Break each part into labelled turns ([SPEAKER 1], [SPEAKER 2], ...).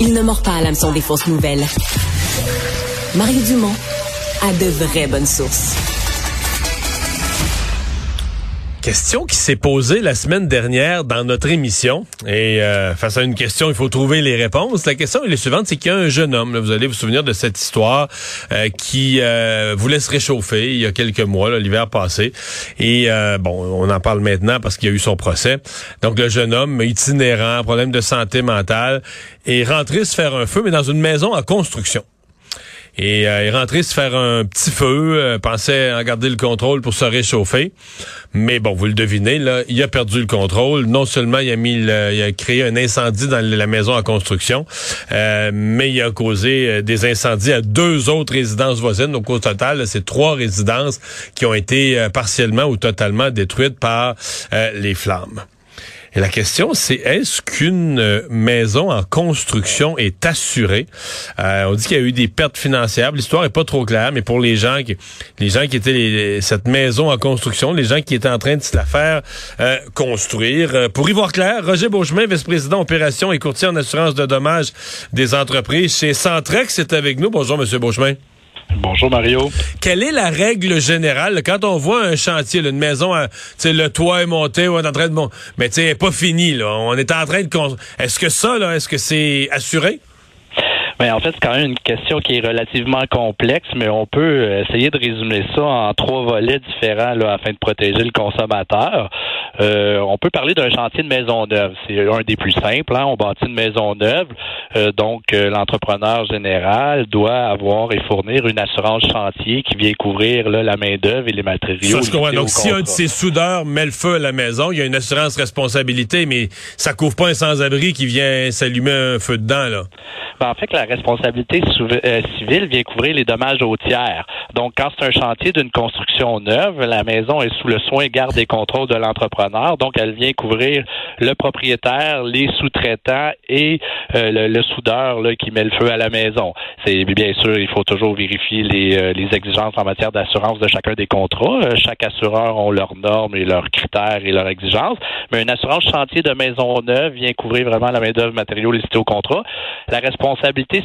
[SPEAKER 1] il ne mord pas à l'hameçon des fausses nouvelles. Mario Dumont a de vraies bonnes sources.
[SPEAKER 2] Question qui s'est posée la semaine dernière dans notre émission. Et euh, face à une question, il faut trouver les réponses. La question est la suivante, c'est qu'il y a un jeune homme, vous allez vous souvenir de cette histoire, euh, qui euh, voulait se réchauffer il y a quelques mois, l'hiver passé. Et bon, on en parle maintenant parce qu'il y a eu son procès. Donc le jeune homme, itinérant, problème de santé mentale, est rentré se faire un feu, mais dans une maison en construction et euh, est rentré se faire un petit feu, euh, pensait en garder le contrôle pour se réchauffer. Mais bon, vous le devinez, il a perdu le contrôle. Non seulement il a mis créé un incendie dans la maison en construction, euh, mais il a causé euh, des incendies à deux autres résidences voisines. Donc au total, c'est trois résidences qui ont été partiellement ou totalement détruites par les flammes. La question, c'est est-ce qu'une euh, maison en construction est assurée? Euh, on dit qu'il y a eu des pertes financières. L'histoire est pas trop claire, mais pour les gens qui, les gens qui étaient cette maison en construction, les gens qui étaient en train de se la faire euh, construire. Pour y voir clair, Roger Beauchemin, vice-président opération et courtier en assurance de dommages des entreprises chez Centrex, est avec nous. Bonjour, Monsieur Beauchemin.
[SPEAKER 3] Bonjour Mario.
[SPEAKER 2] Quelle est la règle générale? Quand on voit un chantier, une maison, euh, le toit est monté, on est en train de mais tu sais, pas fini là. On est en train de Est-ce que ça là, est-ce que c'est assuré?
[SPEAKER 3] Mais en fait, c'est quand même une question qui est relativement complexe, mais on peut euh, essayer de résumer ça en trois volets différents là, afin de protéger le consommateur. Euh, on peut parler d'un chantier de maison neuve. C'est un des plus simples. Hein? On bâtit une maison neuve. Euh, donc, l'entrepreneur général doit avoir et fournir une assurance chantier qui vient couvrir là, la main-d'œuvre et les matériaux.
[SPEAKER 2] Ça, Donc, si un de ses soudeurs met le feu à la maison, il y a une assurance responsabilité, mais ça couvre pas un sans-abri qui vient s'allumer un feu dedans, là.
[SPEAKER 3] Ben, en fait, la responsabilité euh, civile vient couvrir les dommages aux tiers. Donc, quand c'est un chantier d'une construction neuve, la maison est sous le soin, garde et contrôle de l'entrepreneur. Donc, elle vient couvrir le propriétaire, les sous-traitants et euh, le, soudeur là, qui met le feu à la maison. C'est bien sûr, il faut toujours vérifier les, euh, les exigences en matière d'assurance de chacun des contrats. chaque assureur ont leurs normes et leurs critères et leurs exigences. Mais une assurance chantier de maison neuve vient couvrir vraiment la main-d'œuvre matériaux listée au contrat. La responsabilité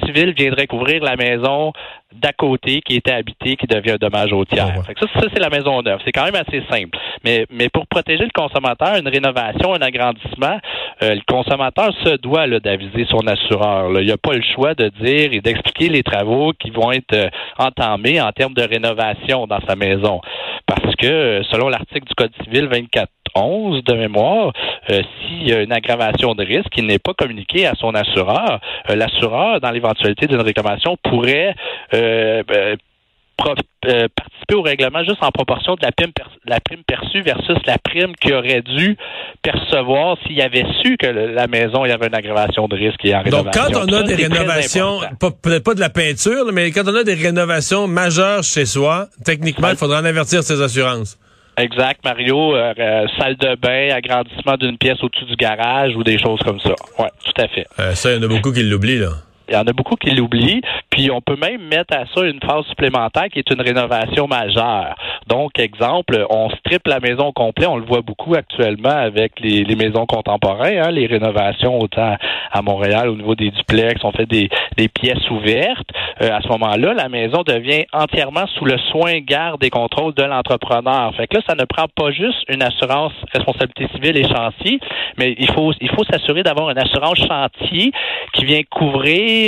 [SPEAKER 3] civile viendrait couvrir la maison d'à côté qui était habitée, qui devient un dommage au tiers. Ah ça, ça c'est la maison neuve. C'est quand même assez simple. Mais, mais pour protéger le consommateur, une rénovation, un agrandissement, euh, le consommateur se doit d'aviser son assureur. Il n'y a pas le choix de dire et d'expliquer les travaux qui vont être euh, entamés en termes de rénovation dans sa maison. Parce que, selon l'article du Code civil 24 11 de mémoire, euh, s'il y a une aggravation de risque qui n'est pas communiquée à son assureur, euh, l'assureur, dans l'éventualité d'une réclamation, pourrait euh, ben, participer au règlement juste en proportion de la prime, la prime perçue versus la prime qu'il aurait dû percevoir s'il avait su que la maison il y avait une aggravation de risque et en
[SPEAKER 2] Donc quand on a des rénovations, peut-être pas de la peinture, mais quand on a des rénovations majeures chez soi, techniquement, il faudra en avertir ses assurances.
[SPEAKER 3] Exact, Mario. Euh, euh, salle de bain, agrandissement d'une pièce au-dessus du garage ou des choses comme ça. Oui, tout à fait.
[SPEAKER 2] Euh, ça, il y en a beaucoup qui l'oublient, là.
[SPEAKER 3] Il y en a beaucoup qui l'oublient. Puis on peut même mettre à ça une phase supplémentaire qui est une rénovation majeure. Donc, exemple, on strippe la maison au complet. On le voit beaucoup actuellement avec les, maisons contemporaines, hein, les rénovations autant à Montréal au niveau des duplex. On fait des, pièces ouvertes. Euh, à ce moment-là, la maison devient entièrement sous le soin, garde et contrôle de l'entrepreneur. Fait que là, ça ne prend pas juste une assurance responsabilité civile et chantier, mais il faut il faut s'assurer d'avoir une assurance chantier qui vient couvrir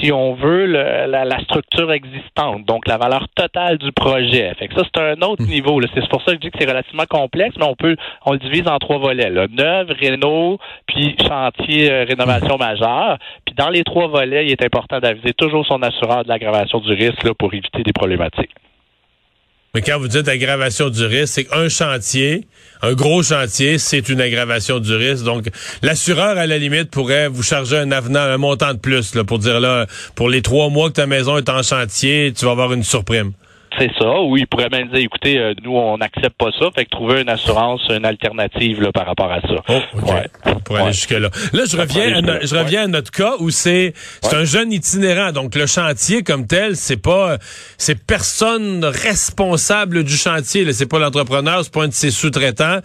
[SPEAKER 3] si on veut, la, structure existante, donc la valeur totale du projet. Fait que ça, c'est un autre hmm. niveau. C'est pour ça que je dis que c'est relativement complexe, mais on peut, on le divise en trois volets. Là. Neuve, réno, puis chantier euh, rénovation majeure. Puis dans les trois volets, il est important d'aviser toujours son assureur de l'aggravation du risque là, pour éviter des problématiques.
[SPEAKER 2] Mais quand vous dites aggravation du risque, c'est qu'un chantier, un gros chantier, c'est une aggravation du risque. Donc, l'assureur, à la limite, pourrait vous charger un avenant, un montant de plus, là, pour dire là, pour les trois mois que ta maison est en chantier, tu vas avoir une surprime.
[SPEAKER 3] C'est ça, ou il pourrait même dire, écoutez, euh, nous, on n'accepte pas ça, fait que trouver une assurance, une alternative là, par rapport à ça.
[SPEAKER 2] Oh, ouais. Pour aller jusque-là. Là, je reviens, à, je reviens à notre cas où c'est c'est un jeune itinérant. Donc, le chantier comme tel, c'est pas c'est personne responsable du chantier. C'est pas l'entrepreneur, c'est pas un de ses sous-traitants.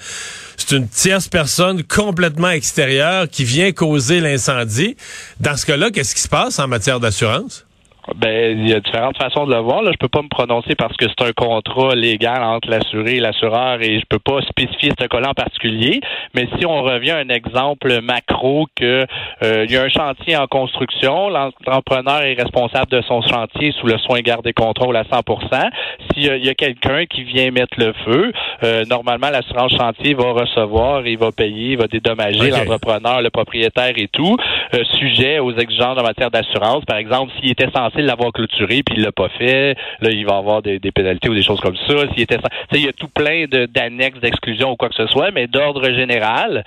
[SPEAKER 2] C'est une tierce personne complètement extérieure qui vient causer l'incendie. Dans ce cas-là, qu'est-ce qui se passe en matière d'assurance?
[SPEAKER 3] Ben, il y a différentes façons de le voir. Là, je peux pas me prononcer parce que c'est un contrat légal entre l'assuré et l'assureur et je peux pas spécifier ce cas-là en particulier. Mais si on revient à un exemple macro que euh, il y a un chantier en construction, l'entrepreneur est responsable de son chantier sous le soin garde et contrôle à 100% S'il y a, quelqu'un qui vient mettre le feu, euh, normalement l'assurance chantier va recevoir, il va payer, il va dédommager l'entrepreneur, le propriétaire et tout, euh, sujet aux exigences en matière d'assurance. Par exemple, s'il était censé l'avoir clôturé puis il l'a pas fait, là il va avoir des, pénalités ou des choses comme ça. S'il était, il y a tout plein d'annexes d'exclusion ou quoi que ce soit, mais d'ordre général,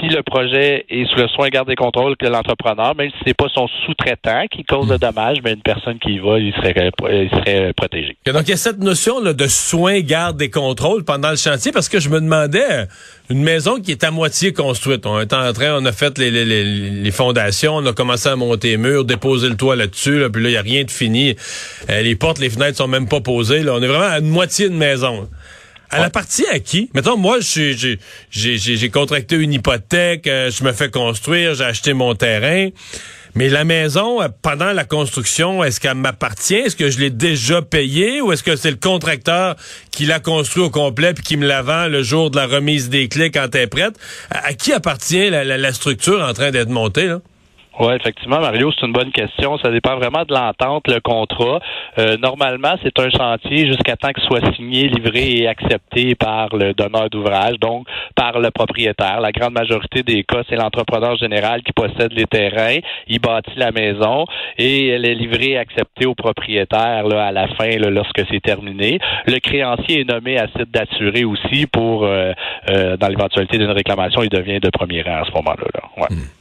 [SPEAKER 3] si le projet est sous le soin garde et contrôle que l'entrepreneur, même si c'est pas son sous-traitant qui cause le dommage, mais une personne qui y va, il serait, il serait protégé.
[SPEAKER 2] Donc il y a cette notion là, de soin garde et contrôle pendant le chantier parce que je me demandais une maison qui est à moitié construite. On est en train, on a fait les, fondations, on a commencé à monter les murs, déposer le toit là-dessus, là, puis là, il a rien de fini. Euh, les portes, les fenêtres sont même pas posées. Là. On est vraiment à une moitié de maison. Elle appartient à qui? Mettons, moi, j'ai contracté une hypothèque, euh, je me fais construire, j'ai acheté mon terrain. Mais la maison, euh, pendant la construction, est-ce qu'elle m'appartient? Est-ce que je l'ai déjà payée ou est-ce que c'est le contracteur qui l'a construit au complet puis qui me la vend le jour de la remise des clés quand elle est prête? À, qui appartient la, la structure en train d'être montée? Là?
[SPEAKER 3] Oui, effectivement, Mario, c'est une bonne question. Ça dépend vraiment de l'entente, le contrat. Euh, normalement, c'est un chantier jusqu'à temps qu'il soit signé, livré et accepté par le donneur d'ouvrage, donc par le propriétaire. La grande majorité des cas, c'est l'entrepreneur général qui possède les terrains, il bâtit la maison et elle est livrée et acceptée au propriétaire là, à la fin, lorsque c'est terminé. Le créancier est nommé à titre d'assuré aussi pour, euh, euh, dans l'éventualité d'une réclamation, il devient de premier rang à ce moment-là. Hmm.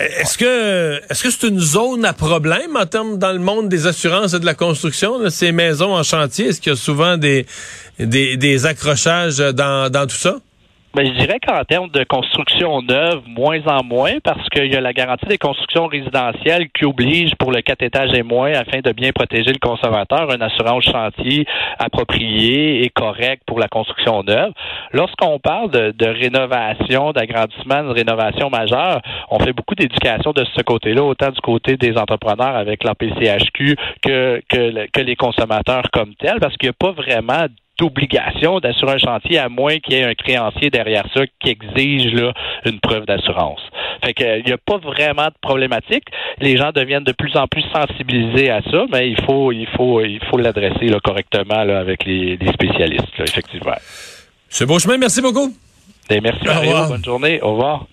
[SPEAKER 2] Est-ce que est-ce que c'est une zone à problème en termes dans le monde des assurances et de la construction, ces maisons en chantier? Est-ce qu'il y a souvent des, des, des accrochages dans, dans tout ça?
[SPEAKER 3] Ben, je dirais qu'en termes de construction neuve, moins en moins, parce qu'il y a la garantie des constructions résidentielles qui oblige pour le 4 étages et moins, afin de bien protéger le consommateur, une assurance chantier appropriée et correcte pour la construction neuve. Lorsqu'on parle de, rénovation, d'agrandissement, de rénovation majeure, on fait beaucoup d'éducation de ce côté-là, autant du côté des entrepreneurs avec l'APCHQ que, que, que les consommateurs comme tels, parce qu'il n'y a pas vraiment d'obligation d'assurer un chantier à moins qu'il y ait un créancier derrière ça qui exige là, une preuve d'assurance. Fait que il n'y a pas vraiment de problématique. Les gens deviennent de plus en plus sensibilisés à ça, mais il faut il faut il faut l'adresser correctement là, avec les, spécialistes, là, effectivement.
[SPEAKER 2] C'est Beauchemin, merci beaucoup.
[SPEAKER 3] Et ben, merci Mario, bonne journée, au revoir.